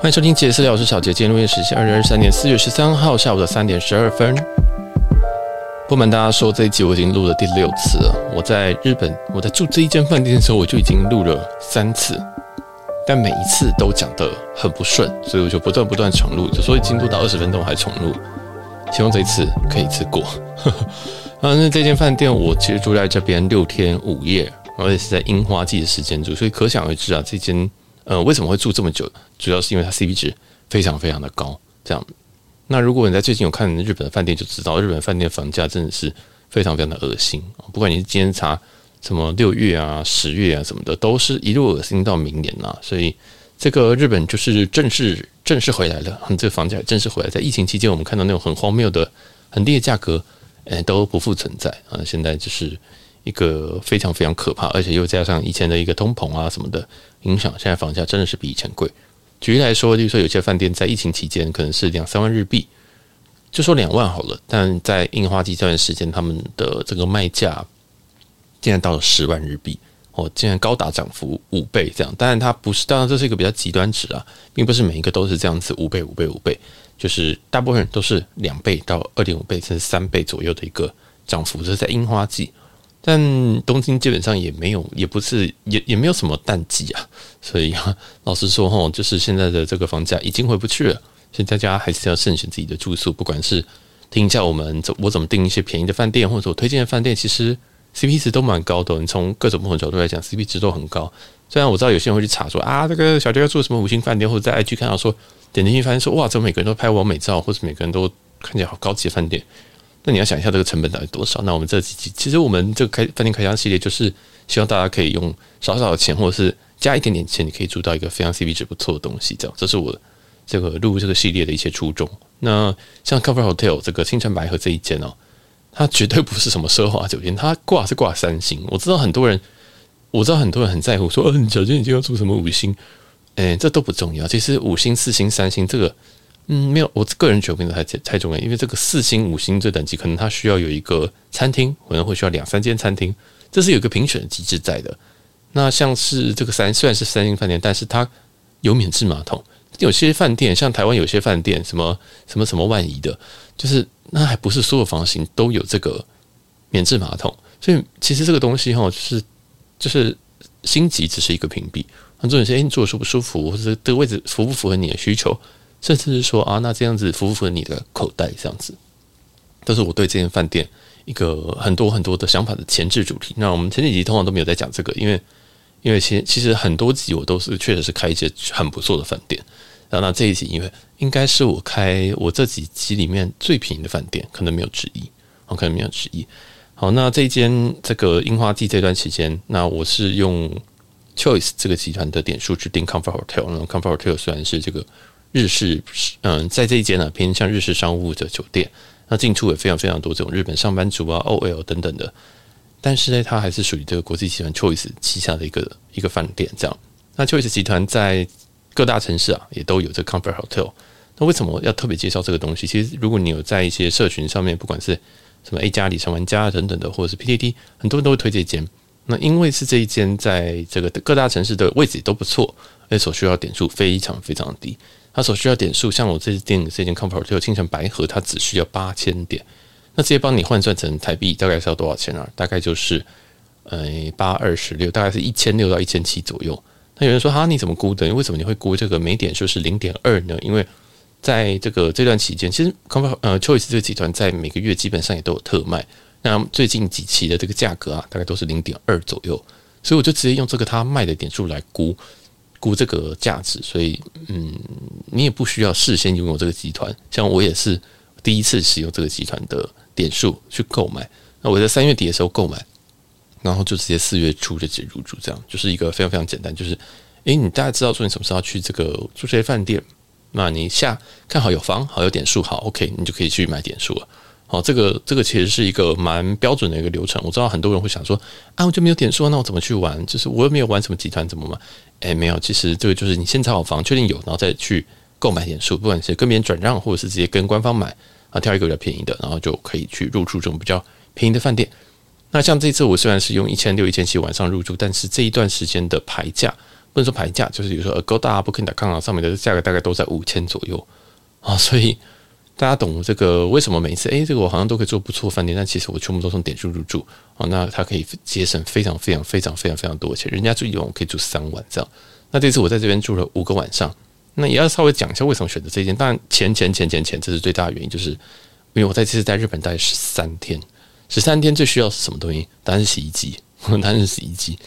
欢迎收听杰私聊，我是小杰。今天录音时间二零二三年四月十三号下午的三点十二分。不瞒大家说，这一集我已经录了第六次了。我在日本，我在住这一间饭店的时候，我就已经录了三次，但每一次都讲得很不顺，所以我就不断不断重录，所以进度到二十分钟还重录。希望这一次可以一次过。啊，那这间饭店我其实住在这边六天五夜，而且是在樱花季的时间住，所以可想而知啊，这间。呃，为什么会住这么久？主要是因为它 CP 值非常非常的高。这样，那如果你在最近有看日本的饭店，就知道日本饭店房价真的是非常非常的恶心。不管你是今天查什么六月啊、十月啊什么的，都是一路恶心到明年呐。所以这个日本就是正式正式回来了，这个房价正式回来。在疫情期间，我们看到那种很荒谬的很低的价格，诶，都不复存在啊。现在就是。一个非常非常可怕，而且又加上以前的一个通膨啊什么的影响，现在房价真的是比以前贵。举例来说，例如说有些饭店在疫情期间可能是两三万日币，就说两万好了，但在樱花季这段时间，他们的这个卖价竟然到了十万日币，哦，竟然高达涨幅五倍这样。当然，它不是，当然这是一个比较极端值啊，并不是每一个都是这样子五倍、五倍、五倍，就是大部分人都是两倍到二点五倍甚至三倍左右的一个涨幅，这是在樱花季。但东京基本上也没有，也不是，也也没有什么淡季啊，所以啊，老实说哈，就是现在的这个房价已经回不去了，所以大家还是要慎选自己的住宿，不管是听一下我们怎我怎么订一些便宜的饭店，或者我推荐的饭店，其实 CP 值都蛮高的。你从各种不同角度来讲，CP 值都很高。虽然我知道有些人会去查说啊，这个小杰要住什么五星饭店，或者在 IG 看到说点进去发现说哇，怎么每个人都拍完美照，或者每个人都看起来好高级的饭店。那你要想一下这个成本到底多少？那我们这几集其实我们这个开饭店开箱系列就是希望大家可以用少少的钱，或者是加一点点钱，你可以住到一个非常 CP 值不错的东西。这样，这是我这个录这个系列的一些初衷。那像 Cover Hotel 这个清澄白河这一间哦，它绝对不是什么奢华酒店，它挂是挂三星。我知道很多人，我知道很多人很在乎说，嗯、小杰你就要住什么五星？哎，这都不重要。其实五星、四星、三星这个。嗯，没有，我个人觉得太太重要，因为这个四星、五星这等级，可能它需要有一个餐厅，可能会需要两三间餐厅，这是有一个评选机制在的。那像是这个三，虽然是三星饭店，但是它有免治马桶。有些饭店，像台湾有些饭店，什么什么什么万怡的，就是那还不是所有房型都有这个免治马桶。所以其实这个东西哈，就是就是星级只是一个屏蔽，很多人说，哎，你住的舒不舒服，或者这个位置符不符合你的需求？甚至是说啊，那这样子符不符合你的口袋？这样子，都是我对这间饭店一个很多很多的想法的前置主题。那我们前几集通常都没有在讲这个，因为因为其其实很多集我都是确实是开一些很不错的饭店。然后那这一集，因为应该是我开我这几集里面最便宜的饭店，可能没有之一，我可能没有之一。好，那这间这个樱花季这段期间，那我是用 Choice 这个集团的点数去订 Comfort Hotel。那 Comfort Hotel 虽然是这个。日式，嗯，在这一间呢，偏向日式商务的酒店，那进出也非常非常多这种日本上班族啊、OL 等等的，但是呢，它还是属于这个国际集团 Choice 旗下的一个一个饭店。这样，那 Choice 集团在各大城市啊，也都有这个 Comfort Hotel。那为什么要特别介绍这个东西？其实，如果你有在一些社群上面，不管是什么 A 加里、上玩家等等的，或者是 PTT，很多人都会推这间。那因为是这一间在这个各大城市的位置都不错，而且所需要点数非常非常低。它所需要点数，像我这次订的这件 Comfort 就清晨白盒，它只需要八千点，那直接帮你换算成台币，大概是要多少钱啊？大概就是呃八二十六，大概是一千六到一千七左右。那有人说哈，你怎么估的？为什么你会估这个每点数是零点二呢？因为在这个这段期间，其实 Comfort 呃 Choice 这个集团在每个月基本上也都有特卖，那最近几期的这个价格啊，大概都是零点二左右，所以我就直接用这个他卖的点数来估。估这个价值，所以嗯，你也不需要事先拥有这个集团。像我也是第一次使用这个集团的点数去购买。那我在三月底的时候购买，然后就直接四月初就直接入住，这样就是一个非常非常简单。就是，诶，你大概知道说你什么时候要去这个住这些饭店，那你下看好有房，好有点数，好 OK，你就可以去买点数了。好，这个这个其实是一个蛮标准的一个流程。我知道很多人会想说，啊，我就没有点数，那我怎么去玩？就是我又没有玩什么集团，怎么玩？诶，没有，其实这个就是你先查好房，确定有，然后再去购买点数，不管是跟别人转让，或者是直接跟官方买啊，挑一个比较便宜的，然后就可以去入住这种比较便宜的饭店。那像这次我虽然是用一千六、一千七晚上入住，但是这一段时间的牌价，不能说牌价，就是比如说 Agoda、Booking.com 上面的价格大概都在五千左右啊，所以大家懂这个为什么每一次哎，这个我好像都可以做不错饭店，但其实我全部都从点数入住啊，那它可以节省非常非常非常非常非常多的钱，人家住一晚我可以住三晚这样，那这次我在这边住了五个晚上，那也要稍微讲一下为什么选择这间，当然钱钱钱钱钱这是最大的原因，就是因为我在这次在日本待十三天，十三天最需要是什么东西？当然是洗衣机，当然是洗衣机。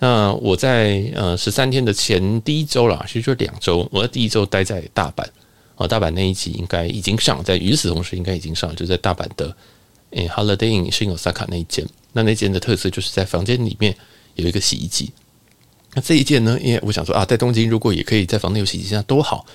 那我在呃十三天的前第一周啦，其实就两周。我在第一周待在大阪，哦，大阪那一集应该已经上，在与此同时应该已经上，就在大阪的诶 Holiday Inn Shin Osaka 那一间。那那间的特色就是在房间里面有一个洗衣机。那这一间呢，因为我想说啊，在东京如果也可以在房间有洗衣机，那多好。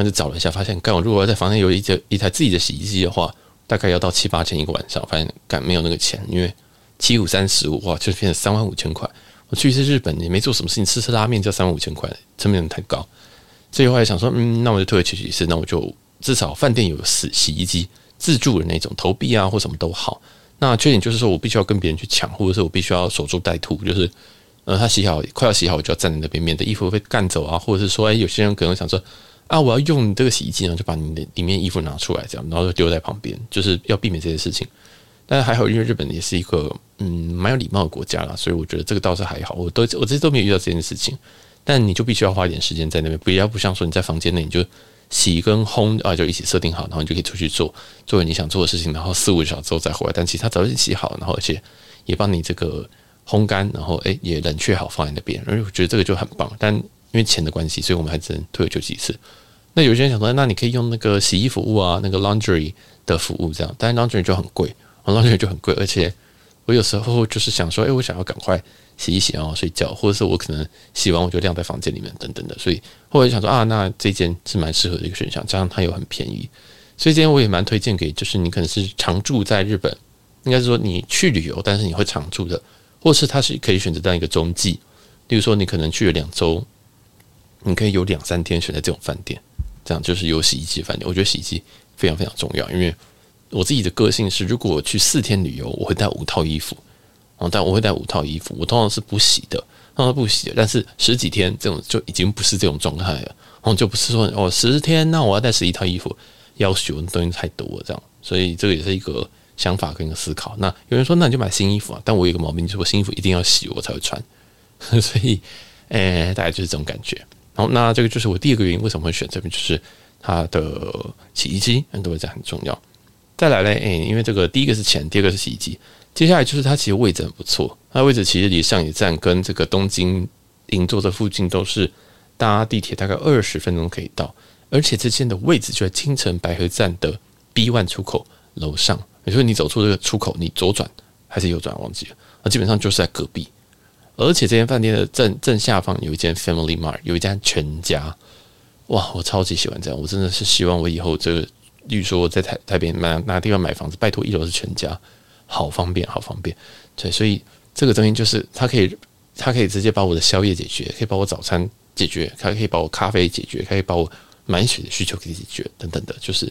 那就找了一下，发现刚好如果要在房间有一台一台自己的洗衣机的话，大概要到七八千一个晚上。发现干没有那个钱，因为七五三十五哇，就是变成三万五千块。我去一次日本也没做什么事情，吃吃拉面就三万五千块，成本太高。所以后来想说，嗯，那我就退而求其次，那我就至少饭店有洗洗衣机自助的那种投币啊或什么都好。那缺点就是说我必须要跟别人去抢，或者是我必须要守株待兔，就是呃他洗好快要洗好，我就要站在那边，免得衣服被干走啊，或者是说，哎，有些人可能想说啊，我要用这个洗衣机呢，就把你的里面衣服拿出来，这样然后就丢在旁边，就是要避免这些事情。但还好，因为日本也是一个嗯蛮有礼貌的国家啦，所以我觉得这个倒是还好。我都我这些都没有遇到这件事情，但你就必须要花一点时间在那边，不要不像说你在房间内你就洗跟烘啊就一起设定好，然后你就可以出去做做你想做的事情，然后四五个小时之后再回来。但其实他早就洗好，然后而且也帮你这个烘干，然后诶也冷却好放在那边，而我觉得这个就很棒。但因为钱的关系，所以我们还只能退而求其次。那有些人想说，那你可以用那个洗衣服务啊，那个 laundry 的服务这样，但 laundry 就很贵。然后就很贵，而且我有时候就是想说，哎，我想要赶快洗一洗，然后睡觉，或者是我可能洗完我就晾在房间里面等等的，所以后来想说啊，那这间是蛮适合的一个选项，加上它又很便宜，所以今天我也蛮推荐给，就是你可能是常住在日本，应该是说你去旅游，但是你会常住的，或是它是可以选择当一个中继，例如说你可能去了两周，你可以有两三天选择这种饭店，这样就是有洗衣机饭店，我觉得洗衣机非常非常重要，因为。我自己的个性是，如果我去四天旅游，我会带五套衣服，哦，但我会带五套衣服，我通常是不洗的，通常不洗的。但是十几天这种就已经不是这种状态了，哦，就不是说哦十天，那我要带十一套衣服，要求东西太多了这样，所以这个也是一个想法跟一个思考。那有人说，那你就买新衣服啊，但我有一个毛病，就是我新衣服一定要洗我才会穿，所以，诶，大概就是这种感觉。然后，那这个就是我第二个原因，为什么会选这边，就是它的洗衣机，很多人这很重要。再来嘞，诶、因为这个第一个是钱，第二个是洗衣机，接下来就是它其实位置很不错，它位置其实离上野站跟这个东京银座这附近都是搭地铁大概二十分钟可以到，而且这间的位置就在青城白河站的 B one 出口楼上，也就是你走出这个出口，你左转还是右转忘记了，那基本上就是在隔壁，而且这间饭店的正正下方有一间 Family Mart，有一家全家，哇，我超级喜欢这样，我真的是希望我以后这个。例如说，在台台北买哪个地方买房子，拜托一楼是全家，好方便，好方便。对，所以这个东西就是它可以，它可以直接把我的宵夜解决，可以把我早餐解决，它可以把我咖啡解决，可以把我满血的需求给解决，等等的，就是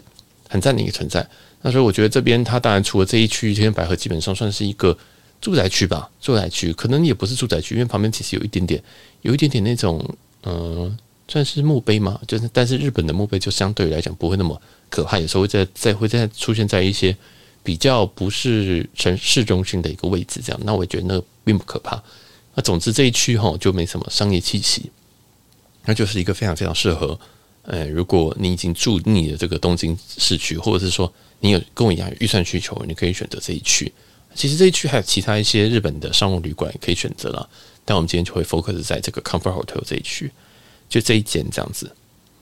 很赞的一个存在。那所以我觉得这边它当然除了这一区，这边百合基本上算是一个住宅区吧，住宅区可能也不是住宅区，因为旁边其实有一点点，有一点点那种嗯。算是墓碑嘛，就是但是日本的墓碑就相对来讲不会那么可怕，有时候会在在会在出现在一些比较不是城市中心的一个位置，这样，那我觉得那并不可怕。那总之这一区哈就没什么商业气息，那就是一个非常非常适合，呃，如果你已经住腻了这个东京市区，或者是说你有跟我一样预算需求，你可以选择这一区。其实这一区还有其他一些日本的商务旅馆可以选择了，但我们今天就会 focus 在这个 Comfort Hotel 这一区。就这一间这样子，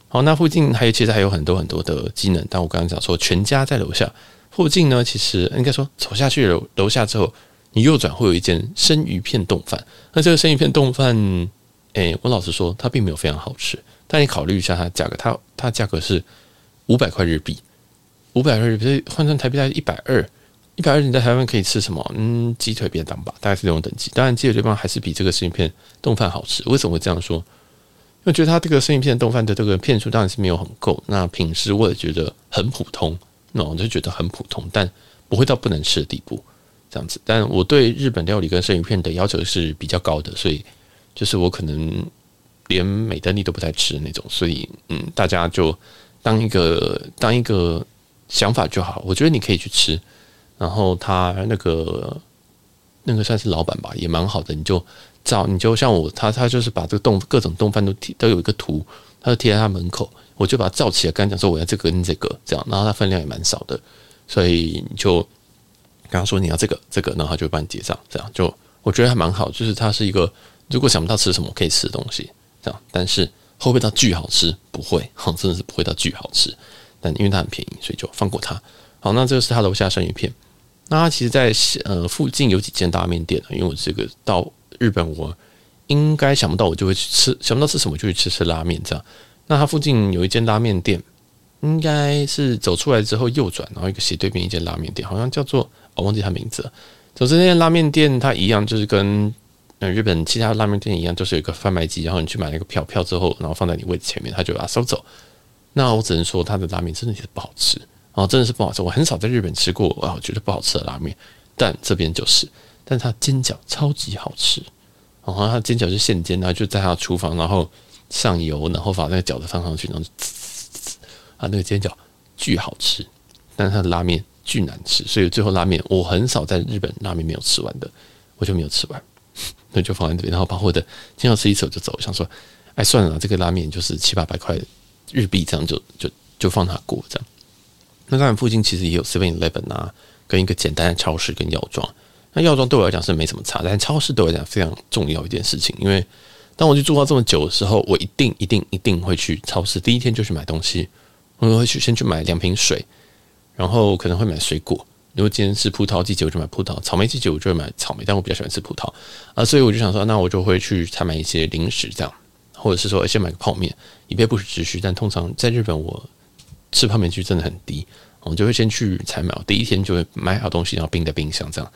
好，那附近还有其实还有很多很多的机能，但我刚刚讲说全家在楼下附近呢，其实应该说走下去楼楼下之后，你右转会有一间生鱼片冻饭。那这个生鱼片冻饭，诶，我老实说，它并没有非常好吃，但你考虑一下它价格，它它价格是五百块日币，五百块日币换算台币大概一百二，一百二你在台湾可以吃什么？嗯，鸡腿便当吧，大概是这种等级。当然，鸡腿便当还是比这个生鱼片冻饭好吃。为什么会这样说？因为觉得它这个生鱼片冻饭的这个片数当然是没有很够，那品质我也觉得很普通，那我就觉得很普通，但不会到不能吃的地步，这样子。但我对日本料理跟生鱼片的要求是比较高的，所以就是我可能连美登利都不太吃的那种，所以嗯，大家就当一个当一个想法就好。我觉得你可以去吃，然后他那个那个算是老板吧，也蛮好的。你就照，你就像我，他他就是把这个丼各种丼饭都贴都有一个图，他就贴在他门口，我就把它罩起来，跟他讲说我要这个跟这个这样，然后他分量也蛮少的，所以你就跟他说你要这个这个，然后他就帮你结账，这样就我觉得还蛮好，就是它是一个。如果想不到吃什么可以吃的东西，这样，但是会不会到巨好吃？不会，哈真的是不会到巨好吃。但因为它很便宜，所以就放过它。好，那这个是他楼下生鱼片。那他其实在呃附近有几间拉面店，因为我这个到日本，我应该想不到我就会去吃，想不到吃什么就会去吃拉面这样。那他附近有一间拉面店，应该是走出来之后右转，然后一个斜对面一间拉面店，好像叫做我忘记他名字了。总之那间拉面店它一样，就是跟那日本其他拉面店一样，就是有一个贩卖机，然后你去买那个票，票之后，然后放在你位置前面，他就把它收走。那我只能说，他的拉面真的是不好吃，然后真的是不好吃。我很少在日本吃过啊，我觉得不好吃的拉面，但这边就是，但它煎饺超级好吃，然后它煎饺是现煎，然后就在他厨房，然后上油，然后把那个饺子放上去，然后啊，那个煎饺巨好吃，但是它的拉面巨难吃，所以最后拉面我很少在日本拉面没有吃完的，我就没有吃完。那就放在这边，然后把我的经常吃一次我就走，想说，哎，算了，这个拉面就是七八百块日币，这样就就就放它过这样。那当然附近其实也有 Seven Eleven 啊，跟一个简单的超市跟药妆。那药妆对我来讲是没什么差，但超市对我来讲非常重要一件事情，因为当我去住到这么久的时候，我一定一定一定会去超市，第一天就去买东西，我会去先去买两瓶水，然后可能会买水果。如果今天是葡萄季节，我就买葡萄；草莓季节，我就会买草莓。但我比较喜欢吃葡萄啊，所以我就想说，那我就会去采买一些零食，这样，或者是说先买个泡面，以备不时之需。但通常在日本，我吃泡面率真的很低，我就会先去采买。我第一天就会买好东西，然后冰在冰箱这样。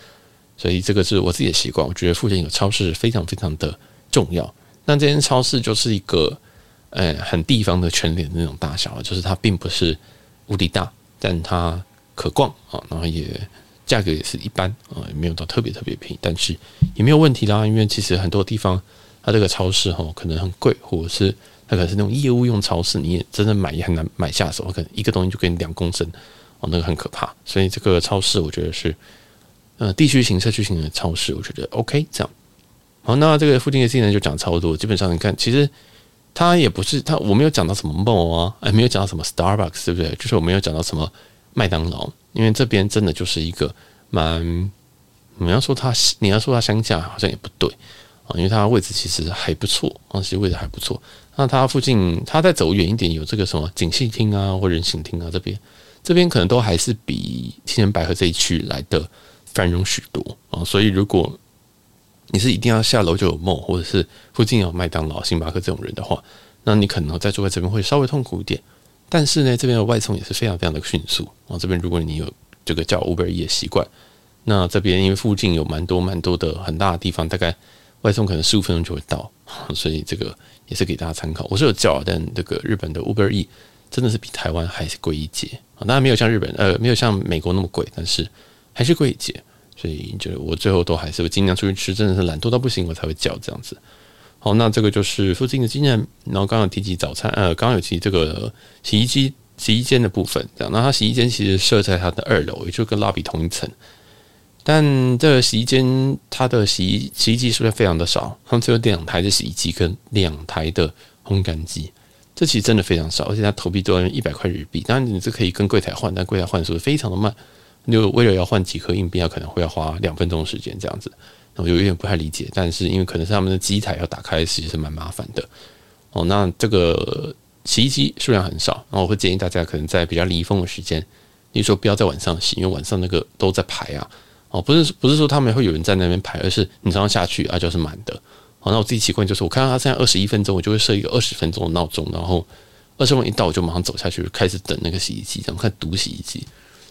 所以这个是我自己的习惯。我觉得附近有超市非常非常的重要。那这间超市就是一个呃很地方的全联的那种大小，就是它并不是无敌大，但它。可逛啊，然后也价格也是一般啊，也没有到特别特别便宜，但是也没有问题啦。因为其实很多地方它这个超市哈可能很贵，或者是它可能是那种业务用超市，你也真的买也很难买下手，可能一个东西就给你两公升哦，那个很可怕。所以这个超市我觉得是呃地区型、社区型的超市，我觉得 OK 这样。好，那这个附近的技能就讲差不多。基本上你看，其实它也不是它，我没有讲到什么梦啊，哎，没有讲到什么 Starbucks，对不对？就是我没有讲到什么。麦当劳，因为这边真的就是一个蛮，你要说它，你要说它乡下好像也不对啊，因为它位置其实还不错啊，其实位置还不错。那它附近，它再走远一点，有这个什么锦糸町啊，或人行厅啊，这边这边可能都还是比青年百合这一区来的繁荣许多啊。所以如果你是一定要下楼就有梦或者是附近有麦当劳、星巴克这种人的话，那你可能在住在这边会稍微痛苦一点。但是呢，这边的外送也是非常非常的迅速啊。这边如果你有这个叫 Uber E 的习惯，那这边因为附近有蛮多蛮多的很大的地方，大概外送可能十五分钟就会到，所以这个也是给大家参考。我是有叫，但这个日本的 Uber E 真的是比台湾还是贵一截啊。当然没有像日本呃没有像美国那么贵，但是还是贵一截。所以就我最后都还是会尽量出去吃，真的是懒惰到不行，我才会叫这样子。好，那这个就是附近的经验。然后刚刚提及早餐，呃，刚刚有提这个洗衣机、洗衣间的部分，这样。那它洗衣间其实设在它的二楼，也就跟蜡笔同一层。但这个洗衣间它的洗衣洗衣机数量非常的少，它只有两台的洗衣机跟两台的烘干机，这其实真的非常少，而且它投币都要用一百块日币。当然你这可以跟柜台换，但柜台换速度非常的慢，就为了要换几颗硬币，要可能会要花两分钟时间这样子。我就有点不太理解，但是因为可能是他们的机台要打开，其实是蛮麻烦的。哦，那这个洗衣机数量很少，然后我会建议大家可能在比较离峰的时间，你说不要在晚上洗，因为晚上那个都在排啊。哦，不是不是说他们会有人在那边排，而是你早上下去啊就是满的。好，那我自己习惯就是我看到他现在二十一分钟，我就会设一个二十分钟的闹钟，然后二十分钟一到我就马上走下去，开始等那个洗衣机，然后看读洗衣机。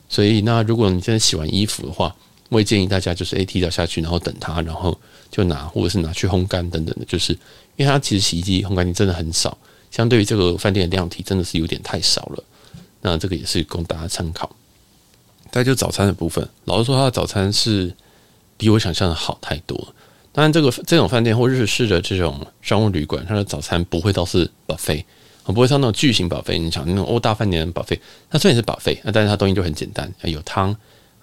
所以那如果你现在洗完衣服的话，我也建议大家就是诶提早下去，然后等它，然后就拿或者是拿去烘干等等的，就是因为它其实洗衣机烘干机真的很少，相对于这个饭店的量体真的是有点太少了。那这个也是供大家参考。再就早餐的部分，老实说，它的早餐是比我想象的好太多。当然，这个这种饭店或日式的这种商务旅馆，它的早餐不会到是 buffet，我不会像那种巨型 buffet。你想那种欧大饭店的 buffet，它虽然是 buffet，但是它东西就很简单，有汤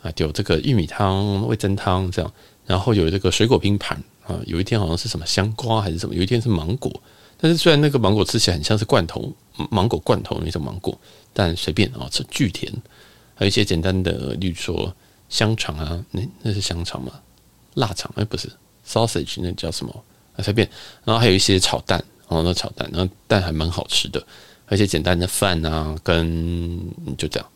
啊，有这个玉米汤、味噌汤这样，然后有这个水果拼盘啊，有一天好像是什么香瓜还是什么，有一天是芒果。但是虽然那个芒果吃起来很像是罐头芒果罐头那种芒果，但随便啊，吃巨甜。还有一些简单的，例如说香肠啊，那那是香肠吗？腊肠？哎，不是，sausage 那叫什么？啊，随便。然后还有一些炒蛋，哦，那炒蛋，然后蛋还蛮好吃的。而且简单的饭啊，跟就这样，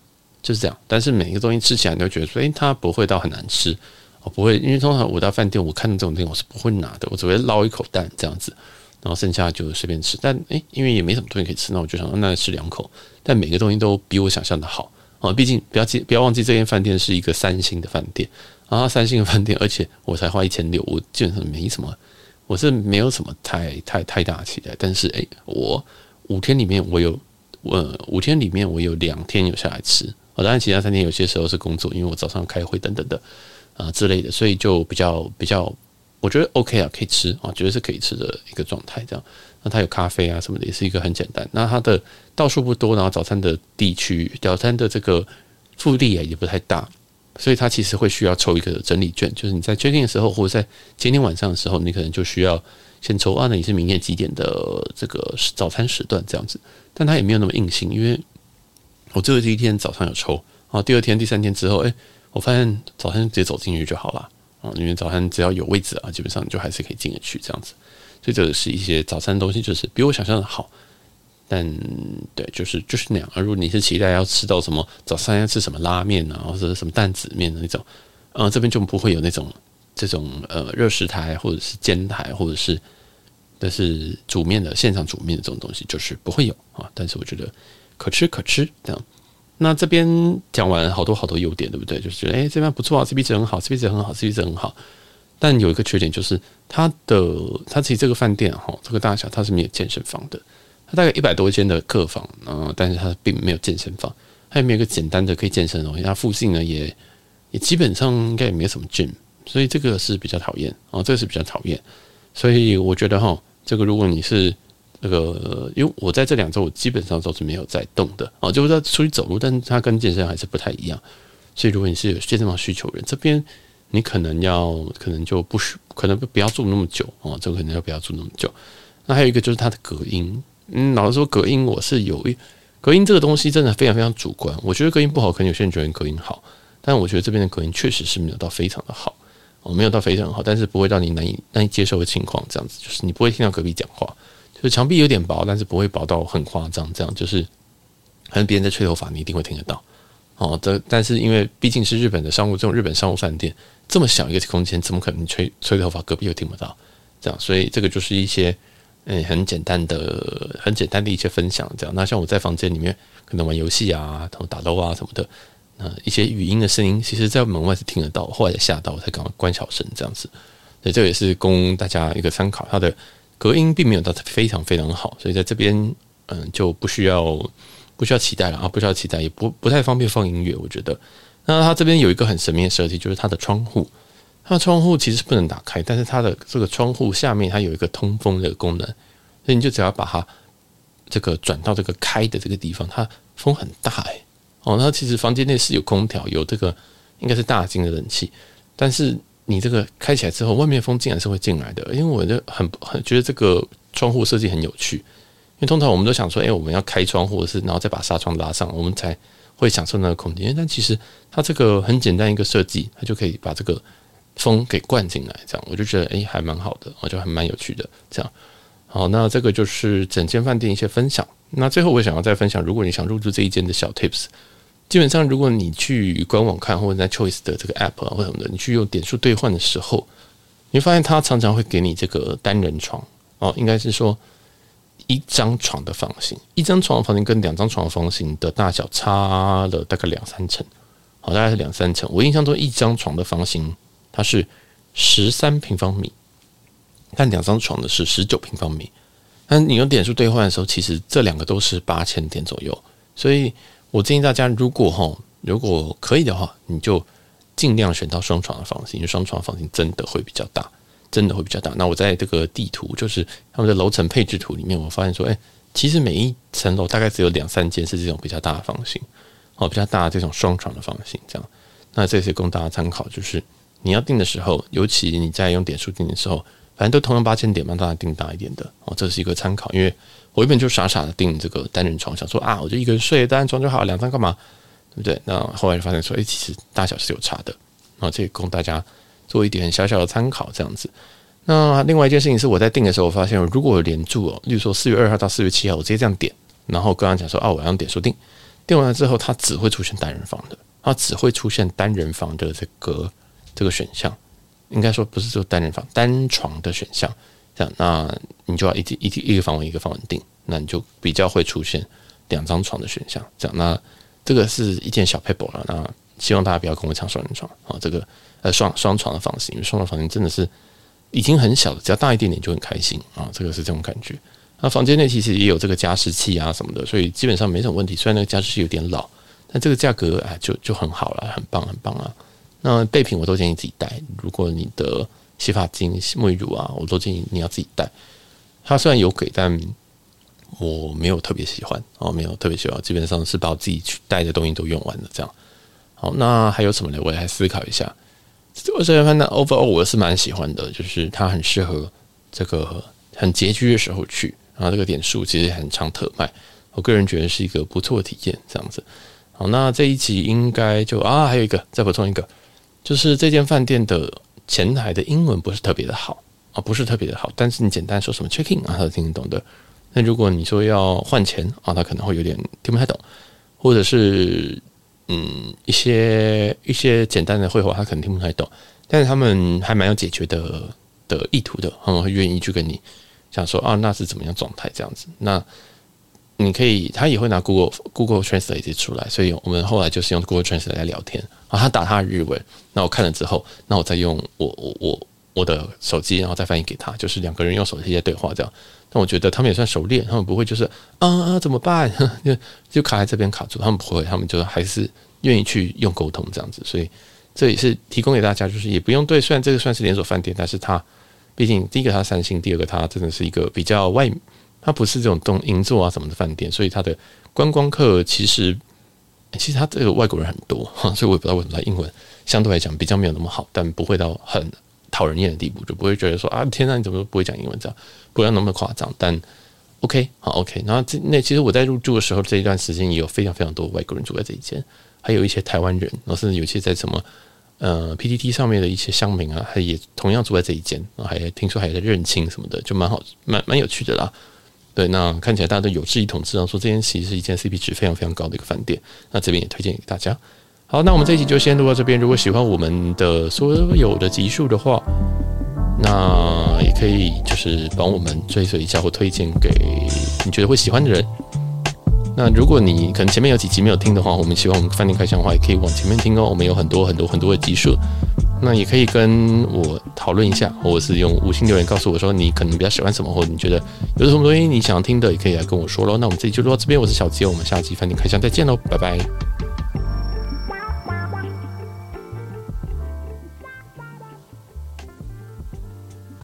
就是这样。但是每一个东西吃起来，你会觉得说，哎，它不会到很难吃，我不会，因为通常我到饭店，我看到这种店，我是不会拿的，我只会捞一口蛋这样子。然后剩下就随便吃，但诶，因为也没什么东西可以吃，那我就想那吃两口。但每个东西都比我想象的好啊！毕竟不要记，不要忘记，这间饭店是一个三星的饭店啊，三星的饭店，而且我才花一千六，我基本上没什么，我是没有什么太太太大期待。但是诶，我五天里面我有，我五天里面我有两天有下来吃啊，当然其他三天有些时候是工作，因为我早上开会等等的啊之类的，所以就比较比较。我觉得 OK 啊，可以吃啊，绝对是可以吃的一个状态。这样，那它有咖啡啊什么的，也是一个很简单。那它的道数不多，然后早餐的地区，早餐的这个腹地啊也不太大，所以它其实会需要抽一个整理券，就是你在 check in 的时候，或者在今天晚上的时候，你可能就需要先抽啊，那你是明天几点的这个早餐时段这样子。但它也没有那么硬性，因为我最后第一天早上有抽啊，第二天、第三天之后，哎，我发现早餐直接走进去就好了。啊，因为早餐只要有位置啊，基本上就还是可以进得去这样子。所以这个是一些早餐的东西，就是比我想象的好。但对，就是就是那样。而如果你是期待要吃到什么早餐要吃什么拉面啊，或者什么担子面的那种，呃，这边就不会有那种这种呃热食台或者是煎台或者是但是煮面的现场煮面的这种东西，就是不会有啊。但是我觉得可吃可吃这样。那这边讲完好多好多优点，对不对？就是觉得哎，这边不错啊，CP 值很好，CP 值很好，CP 值很好。但有一个缺点就是它的，它其实这个饭店哈，这个大小它是没有健身房的。它大概一百多间的客房，嗯，但是它并没有健身房，它也没有一个简单的可以健身的东西。它附近呢也也基本上应该也没什么 gym，所以这个是比较讨厌啊，这个是比较讨厌。所以我觉得哈，这个如果你是。那个，因为我在这两周，我基本上都是没有在动的啊，就是在出去走路，但是它跟健身还是不太一样。所以，如果你是有健身房需求人，这边你可能要，可能就不需，可能不要住那么久啊，这个可能要不要住那么久。那还有一个就是它的隔音，嗯，老实说，隔音我是有一隔音这个东西真的非常非常主观。我觉得隔音不好，可能有些人觉得隔音好，但我觉得这边的隔音确实是没有到非常的好哦，没有到非常好，但是不会让你难以难以接受的情况。这样子就是你不会听到隔壁讲话。就是墙壁有点薄，但是不会薄到很夸张。这样就是，可能别人在吹头发，你一定会听得到。哦，这但是因为毕竟是日本的商务，这种日本商务饭店这么小一个空间，怎么可能吹吹头发，隔壁又听不到？这样，所以这个就是一些嗯很简单的、很简单的一些分享。这样，那像我在房间里面可能玩游戏啊、打斗啊什么的，那一些语音的声音，其实在门外是听得到。后来吓到，我才赶快关小声这样子。所以这也是供大家一个参考，它的。隔音并没有到非常非常好，所以在这边，嗯，就不需要不需要期待了啊，不需要期待，也不不太方便放音乐。我觉得，那它这边有一个很神秘的设计，就是它的窗户，它的窗户其实是不能打开，但是它的这个窗户下面它有一个通风的功能，所以你就只要把它这个转到这个开的这个地方，它风很大诶、哦，那其实房间内是有空调，有这个应该是大型的冷气，但是。你这个开起来之后，外面风竟然是会进来的，因为我就很很觉得这个窗户设计很有趣。因为通常我们都想说，哎，我们要开窗户是，然后再把纱窗拉上，我们才会享受那个空间。但其实它这个很简单一个设计，它就可以把这个风给灌进来，这样我就觉得哎，还蛮好的，我觉得还蛮有趣的。这样好，那这个就是整间饭店一些分享。那最后我想要再分享，如果你想入住这一间的小 tips。基本上，如果你去官网看，或者在 Choice 的这个 App 啊，或什么的，你去用点数兑换的时候，你会发现它常常会给你这个单人床哦，应该是说一张床的房型，一张床的房型跟两张床的房型的大小差了大概两三成，好，大概是两三成。我印象中一张床的房型它是十三平方米，但两张床的是十九平方米。但你用点数兑换的时候，其实这两个都是八千点左右，所以。我建议大家，如果哈，如果可以的话，你就尽量选到双床的房型，因为双床房型真的会比较大。真的会比较大。那我在这个地图，就是他们的楼层配置图里面，我发现说，哎，其实每一层楼大概只有两三间是这种比较大的房型，哦，比较大的这种双床的房型，这样。那这些供大家参考，就是你要订的时候，尤其你在用点数订的时候，反正都同样八千点嘛，大家订大一点的哦，这是一个参考。因为我原本就傻傻的订这个单人床，想说啊，我就一个人睡单人床就好，两张干嘛？对不对？那后来就发现说，哎，其实大小是有差的。啊，这个供大家做一点小小的参考，这样子。那另外一件事情是，我在订的时候，我发现如果连住哦，例如说四月二号到四月七号，我直接这样点，然后跟他讲说，啊，我要用点数订，订完了之后，它只会出现单人房的，它只会出现单人房的这个这个选项，应该说不是说单人房单床的选项，这样，那你就要一一一个房为一个房稳定，那你就比较会出现两张床的选项，这样，那这个是一件小 paper 了，那。希望大家不要跟我抢双人床啊！这个呃双双床的房型，因为双床房型真的是已经很小了，只要大一点点就很开心啊！这个是这种感觉。那房间内其实也有这个加湿器啊什么的，所以基本上没什么问题。虽然那个加湿器有点老，但这个价格啊就就很好了，很棒很棒啊！那备品我都建议自己带。如果你的洗发精、沐浴乳啊，我都建议你要自己带。它虽然有给，但我没有特别喜欢哦，没有特别喜欢，基本上是把我自己去带的东西都用完了这样。好，那还有什么呢？我来思考一下。二十元饭店 overall 我是蛮喜欢的，就是它很适合这个很拮据的时候去，然后这个点数其实很常特卖，我个人觉得是一个不错的体验。这样子，好，那这一集应该就啊，还有一个再补充一个，就是这间饭店的前台的英文不是特别的好啊，不是特别的好，但是你简单说什么 checking 啊，他都听得懂的。那如果你说要换钱啊，他可能会有点听不太懂，或者是。嗯，一些一些简单的会话，他可能听不太懂，但是他们还蛮有解决的的意图的，他们会愿意去跟你讲说啊，那是怎么样状态这样子。那你可以，他也会拿 Google Google Translate 出来，所以我们后来就是用 Google Translate 来聊天啊。他打他的日文，那我看了之后，那我再用我我我我的手机，然后再翻译给他，就是两个人用手机在对话这样。但我觉得他们也算熟练，他们不会就是啊啊怎么办？就 就卡在这边卡住，他们不会，他们就还是愿意去用沟通这样子。所以这也是提供给大家，就是也不用对。虽然这个算是连锁饭店，但是它毕竟第一个它三星，第二个它真的是一个比较外，它不是这种东银座啊什么的饭店，所以它的观光客其实其实它这个外国人很多，所以我也不知道为什么它英文相对来讲比较没有那么好，但不会到很。讨人厌的地步，就不会觉得说啊，天哪，你怎么都不会讲英文这样，不要那么夸张。但 OK，好 OK。然后这那其实我在入住的时候，这一段时间也有非常非常多外国人住在这一间，还有一些台湾人，然后甚至有些在什么呃 PTT 上面的一些乡民啊，他也同样住在这一间，然后还听说还在认亲什么的，就蛮好，蛮蛮有趣的啦。对，那看起来大家都有志一同，知道说这间其实是一间 CP 值非常非常高的一个饭店。那这边也推荐给大家。好，那我们这一集就先录到这边。如果喜欢我们的所有的集数的话，那也可以就是帮我们追随一下或推荐给你觉得会喜欢的人。那如果你可能前面有几集没有听的话，我们希望我们饭店开箱的话，也可以往前面听哦。我们有很多很多很多的集数，那也可以跟我讨论一下，或者是用五星留言告诉我说你可能比较喜欢什么，或者你觉得有什么东西你想听的，也可以来跟我说喽。那我们这期就录到这边，我是小杰，我们下期饭店开箱再见喽，拜拜。